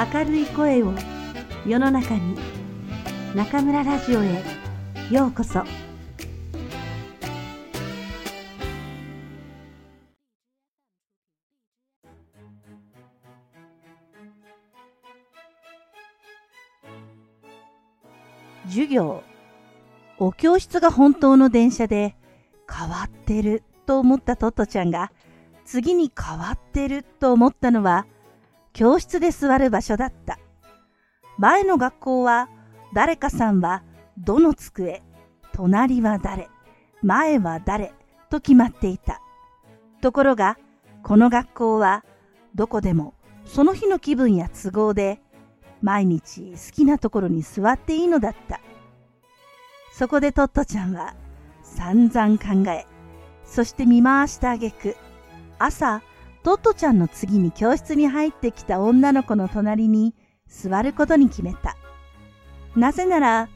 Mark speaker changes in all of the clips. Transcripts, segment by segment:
Speaker 1: 明るい声を世の中に中村ラジオへようこそ。授業。お教室が本当の電車で変わってると思ったトットちゃんが次に変わってると思ったのは教室で座る場所だった。前の学校は誰かさんはどの机、隣は誰、前は誰と決まっていた。ところがこの学校はどこでもその日の気分や都合で毎日好きなところに座っていいのだった。そこでトットちゃんは散々考え、そして見回したあげく、朝、トットちゃんの次に教室に入ってきた女の子の隣に座ることに決めた。なぜなら、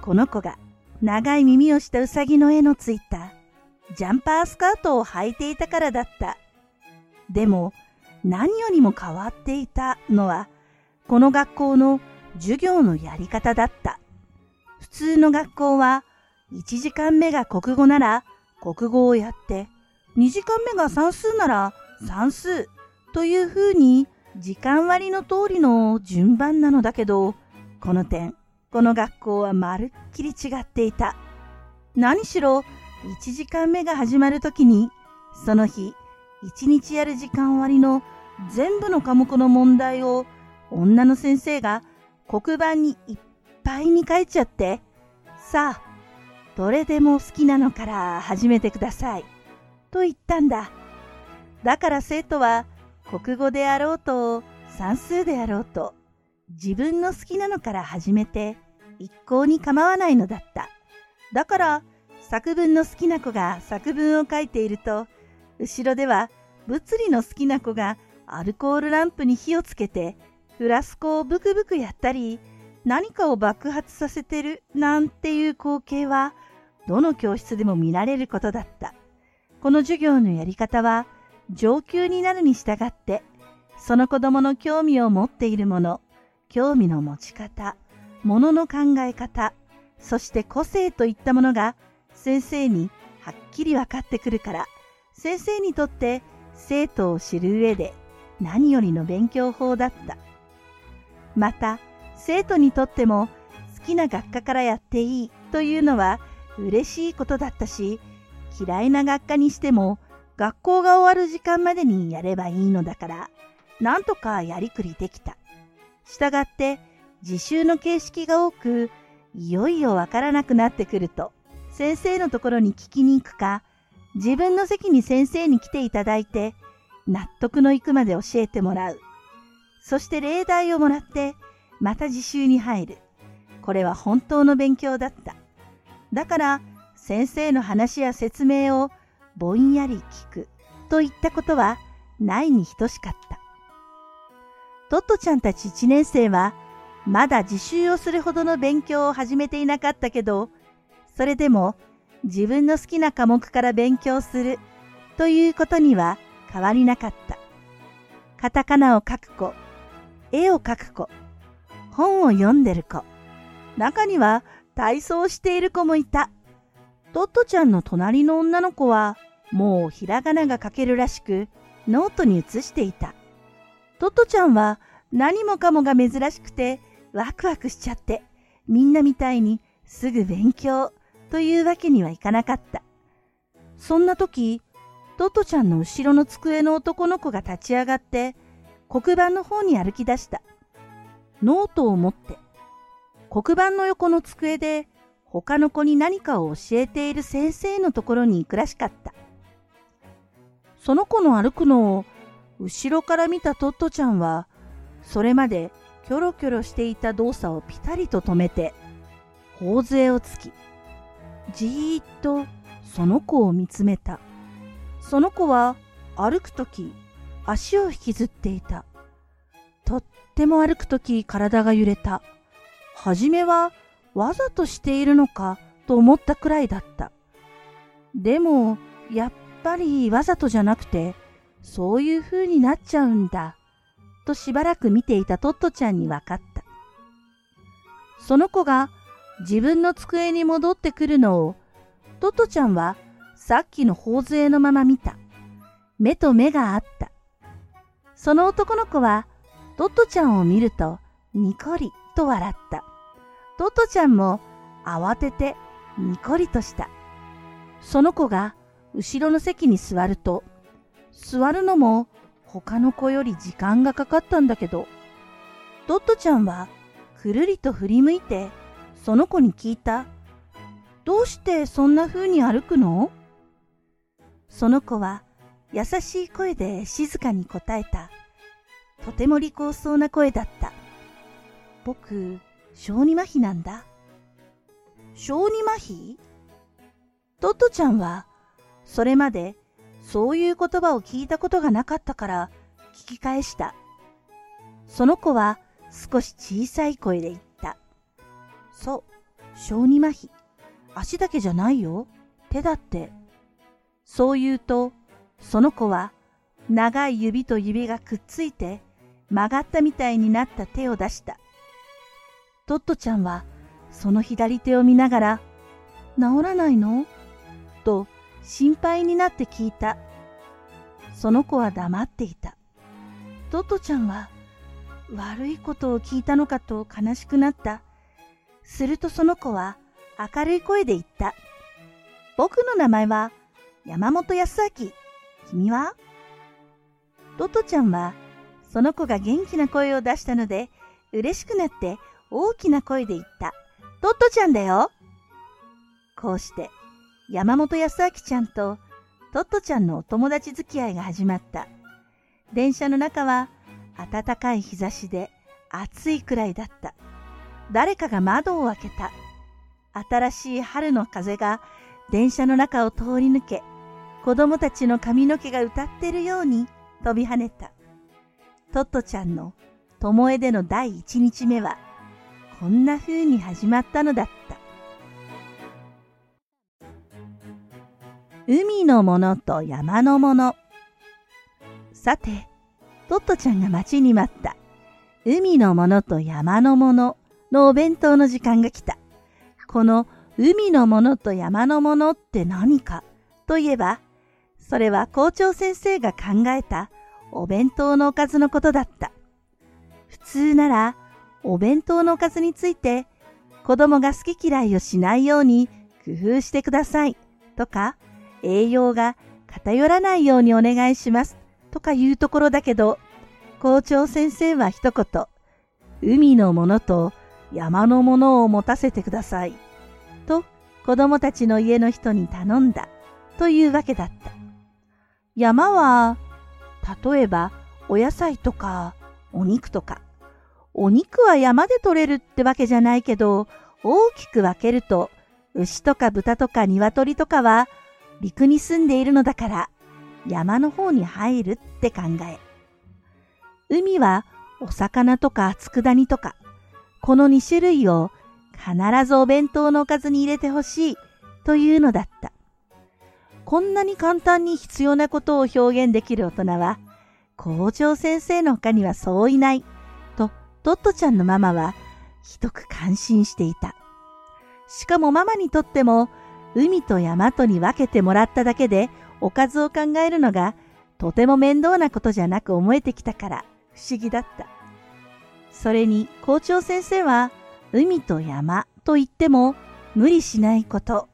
Speaker 1: この子が長い耳をしたうさぎの絵のついたジャンパースカートを履いていたからだった。でも、何よりも変わっていたのは、この学校の授業のやり方だった。普通の学校は、1時間目が国語なら国語をやって、2時間目が算数なら算数というふうに時間割の通りの順番なのだけど、この点、この学校はまるっきり違っていた。何しろ、1時間目が始まるときに、その日、1日やる時間割の全部の科目の問題を女の先生が黒板にいっぱいに書いちゃって、さあ、どれでも好きなのから始めてください。と言ったんだ。だから生徒は国語であろうと算数であろうと自分の好きなのから始めて一向に構わないのだった。だから作文の好きな子が作文を書いていると後ろでは物理の好きな子がアルコールランプに火をつけてフラスコをブクブクやったり何かを爆発させてるなんていう光景はどの教室でも見られることだった。この授業のやり方は上級になるに従ってその子供の興味を持っているもの、興味の持ち方、ものの考え方、そして個性といったものが先生にはっきり分かってくるから、先生にとって生徒を知る上で何よりの勉強法だった。また、生徒にとっても好きな学科からやっていいというのは嬉しいことだったし、嫌いな学科にしても学校が終わる時間までにやればいいのだから、なんとかやりくりできた。したがって自習の形式が多く、いよいよわからなくなってくると、先生のところに聞きに行くか、自分の席に先生に来ていただいて、納得のいくまで教えてもらう。そして例題をもらって、また自習に入る。これは本当の勉強だった。だから、先生の話や説明をぼんやり聞くといったことはないに等しかった。トットちゃんたち1年生はまだ自習をするほどの勉強を始めていなかったけど、それでも自分の好きな科目から勉強するということには変わりなかった。カタカナを書く子、絵を描く子、本を読んでる子、中には体操している子もいた。トットちゃんの隣の女の子はもうひらがなが書けるらしくノートに写していた。トットちゃんは何もかもが珍しくてワクワクしちゃってみんなみたいにすぐ勉強というわけにはいかなかった。そんな時、トットちゃんの後ろの机の男の子が立ち上がって黒板の方に歩き出した。ノートを持って黒板の横の机で他の子に何かを教えている先生のところに行くらしかった。その子の歩くのを後ろから見たトットちゃんは、それまでキョロキョロしていた動作をピタリと止めて、頬杖をつき、じーっとその子を見つめた。その子は歩くとき足を引きずっていた。とっても歩くとき体が揺れた。はじめはわざとしているのかと思ったくらいだった。でも、やっぱりわざとじゃなくて、そういう風になっちゃうんだ、としばらく見ていたトットちゃんに分かった。その子が自分の机に戻ってくるのを、トットちゃんはさっきの頬杖のまま見た。目と目があった。その男の子はトットちゃんを見るとニコリと笑った。トトちゃんも慌ててニコリとした。その子が後ろの席に座ると、座るのも他の子より時間がかかったんだけど、トットちゃんはくるりと振り向いて、その子に聞いた。どうしてそんな風に歩くの？その子は優しい声で静かに答えた。とても利口そうな声だった。僕、小児麻痺なんだ。小児麻痺？トットちゃんは、それまでそういう言葉を聞いたことがなかったから聞き返した。その子は少し小さい声で言った。そう、小児麻痺。足だけじゃないよ。手だって。そう言うと、その子は長い指と指がくっついて曲がったみたいになった手を出した。トットちゃんはその左手を見ながら、治らないの？と心配になって聞いた。その子は黙っていた。トットちゃんは悪いことを聞いたのかと悲しくなった。するとその子は明るい声で言った。僕の名前は山本康明。君は？トトちゃんはその子が元気な声を出したので嬉しくなって大きな声で言った。トットちゃんだよ。こうして山本康明ちゃんとトットちゃんのお友達付き合いが始まった。電車の中は暖かい日差しで暑いくらいだった。誰かが窓を開けた。新しい春の風が電車の中を通り抜け、子供たちの髪の毛が歌ってるように飛び跳ねた。トットちゃんの巴での第一日目は、こんな風に始まったのだった。海のものと山のもの。さて、トットちゃんが待ちに待った。海のものと山のもののお弁当の時間が来た。この海のものと山のものって何か？といえば、それは校長先生が考えたお弁当のおかずのことだった。普通ならお弁当のおかずについて子供が好き嫌いをしないように工夫してくださいとか栄養が偏らないようにお願いしますとかいうところだけど校長先生は一言海のものと山のものを持たせてくださいと子供たちの家の人に頼んだというわけだった。山は、例えばお野菜とかお肉とか。お肉は山で取れるってわけじゃないけど、大きく分けると、牛とか豚とか鶏とかは陸に住んでいるのだから、山の方に入るって考え。海はお魚とか佃煮とか、この2種類を必ずお弁当のおかずに入れてほしいというのだった。こんなに簡単に必要なことを表現できる大人は、校長先生の他にはそういない、トットちゃんのママはひどく感心していた。しかもママにとっても、海と山とに分けてもらっただけでおかずを考えるのがとても面倒なことじゃなく思えてきたから不思議だった。それに校長先生は海と山と言っても無理しないこと、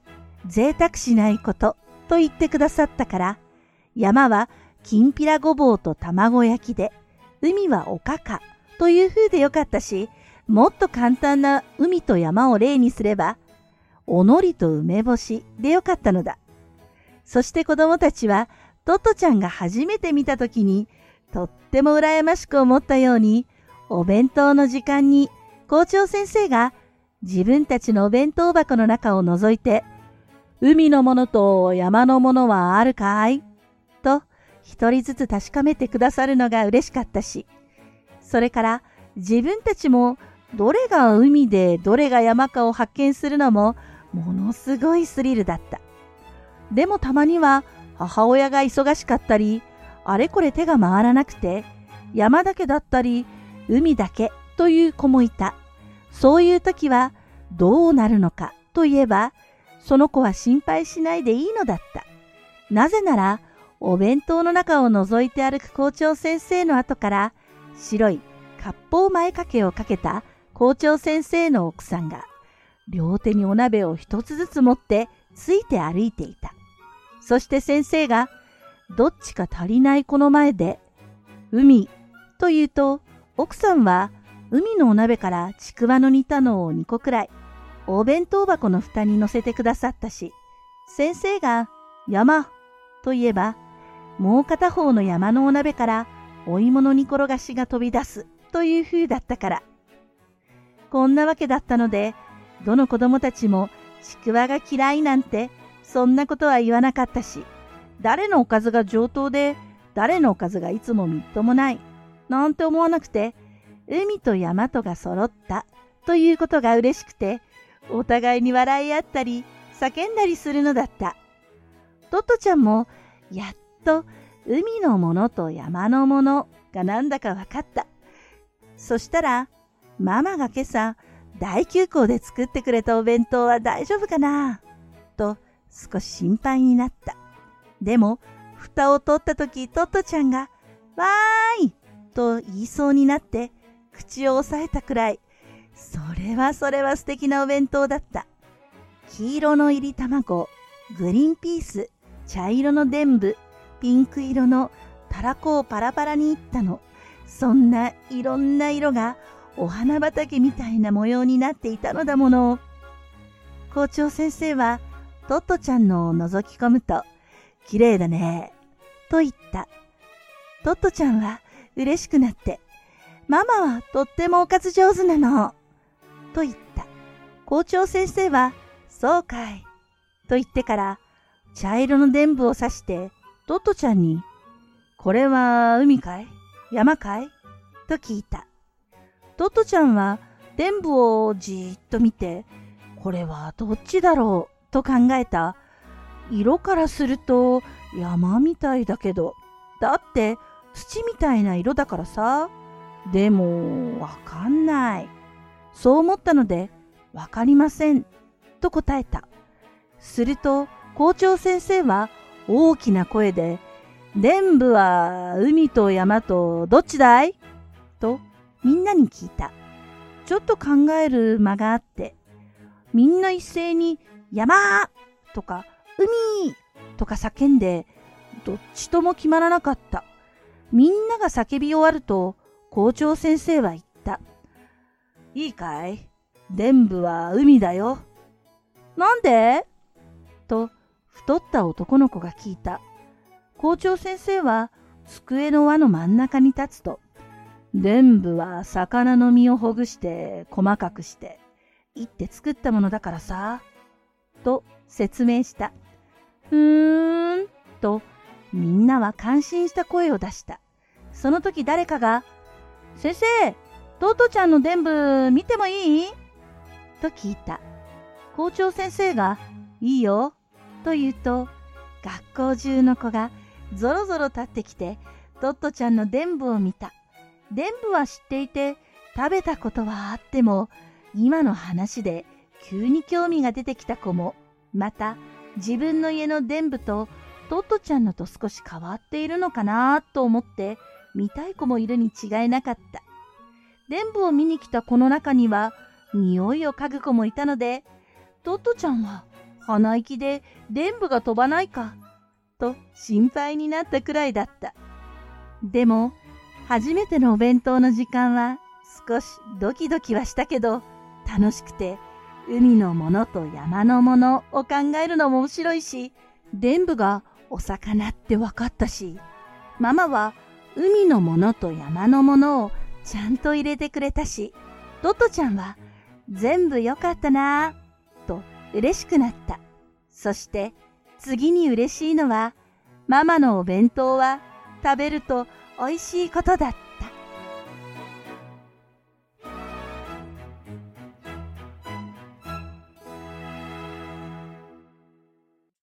Speaker 1: 贅沢しないことと言ってくださったから、山はきんぴらごぼうと卵焼きで、海はおかかという風でよかったし、もっと簡単な海と山を例にすれば、おのりと梅干しでよかったのだ。そして子供たちは、トトちゃんが初めて見た時に、とっても羨ましく思ったように、お弁当の時間に校長先生が自分たちのお弁当箱の中を覗いて、海のものと山のものはあるかい？と一人ずつ確かめてくださるのが嬉しかったし、それから自分たちもどれが海でどれが山かを発見するのもものすごいスリルだった。でもたまには母親が忙しかったり、あれこれ手が回らなくて、山だけだったり、海だけという子もいた。そういう時はどうなるのかといえば、その子は心配しないでいいのだった。なぜなら、お弁当の中を覗いて歩く校長先生の後から、白い割烹前掛けをかけた校長先生の奥さんが、両手にお鍋を一つずつ持ってついて歩いていた。そして先生が、どっちか足りない子の前で、海と言うと、奥さんは海のお鍋からちくわの煮たのを2個くらい、お弁当箱の蓋に乗せてくださったし、先生が山と言えば、もう片方の山のお鍋からお芋の煮転がしが飛び出すという風だったから。こんなわけだったので、どの子供たちもちくわが嫌いなんて、そんなことは言わなかったし、誰のおかずが上等で、誰のおかずがいつもみっともない、なんて思わなくて、海と山とが揃ったということが嬉しくて、お互いに笑い合ったり、叫んだりするのだった。トットちゃんも、やっと海のものと山のものがなんだか分かった。そしたら、ママが今朝、大休校で作ってくれたお弁当は大丈夫かな？と少し心配になった。でも、蓋を取った時トットちゃんが、わーいと言いそうになって、口を押さえたくらい、それはそれは素敵なお弁当だった。黄色の入り卵、グリーンピース、茶色の伝部、ピンク色のたらこをパラパラにいったの。そんないろんな色がお花畑みたいな模様になっていたのだもの。校長先生はトットちゃんのを覗き込むと、綺麗だね、と言った。トットちゃんは嬉しくなって、ママはとってもおかず上手なの、と言った。校長先生は、そうかい、と言ってから、茶色の伝部を刺して、トットちゃんに、これは海かい？山かい？と聞いた。トットちゃんは伝部をじーっと見て、これはどっちだろう？と考えた。色からすると山みたいだけど、だって土みたいな色だからさ。でも、わかんない。そう思ったので、わかりません。と答えた。すると、校長先生は大きな声で、伝部は海と山とどっちだい？とみんなに聞いた。ちょっと考える間があって、みんな一斉に山とか海とか叫んで、どっちとも決まらなかった。みんなが叫び終わると、校長先生は言った。いいかい？伝部は海だよ。なんで？と太った男の子が聞いた。校長先生は机の輪の真ん中に立つと、伝部は魚の身をほぐして細かくして、いって作ったものだからさ、と説明した。ふーん、とみんなは感心した声を出した。その時誰かが、先生、トートちゃんの伝部見てもいい？と聞いた。校長先生が、いいよ、と言うと、学校中の子がぞろぞろ立ってきて、トットちゃんの伝部を見た。伝部は知っていて、食べたことはあっても、今の話で急に興味が出てきた子も、また自分の家の伝部とトットちゃんのと少し変わっているのかなと思って見たい子もいるに違いなかった。伝部を見に来た子の中には匂いを嗅ぐ子もいたので、トットちゃんは鼻息で伝部が飛ばないかと心配になったくらいだった。でも、初めてのお弁当の時間は少しドキドキはしたけど、楽しくて、海のものと山のものを考えるのも面白いし、伝部がお魚って分かったし、ママは海のものと山のものをちゃんと入れてくれたし、トトちゃんは全部良かったなぁ嬉しくなった。そして次に嬉しいのは、ママのお弁当は食べると美味しいことだった。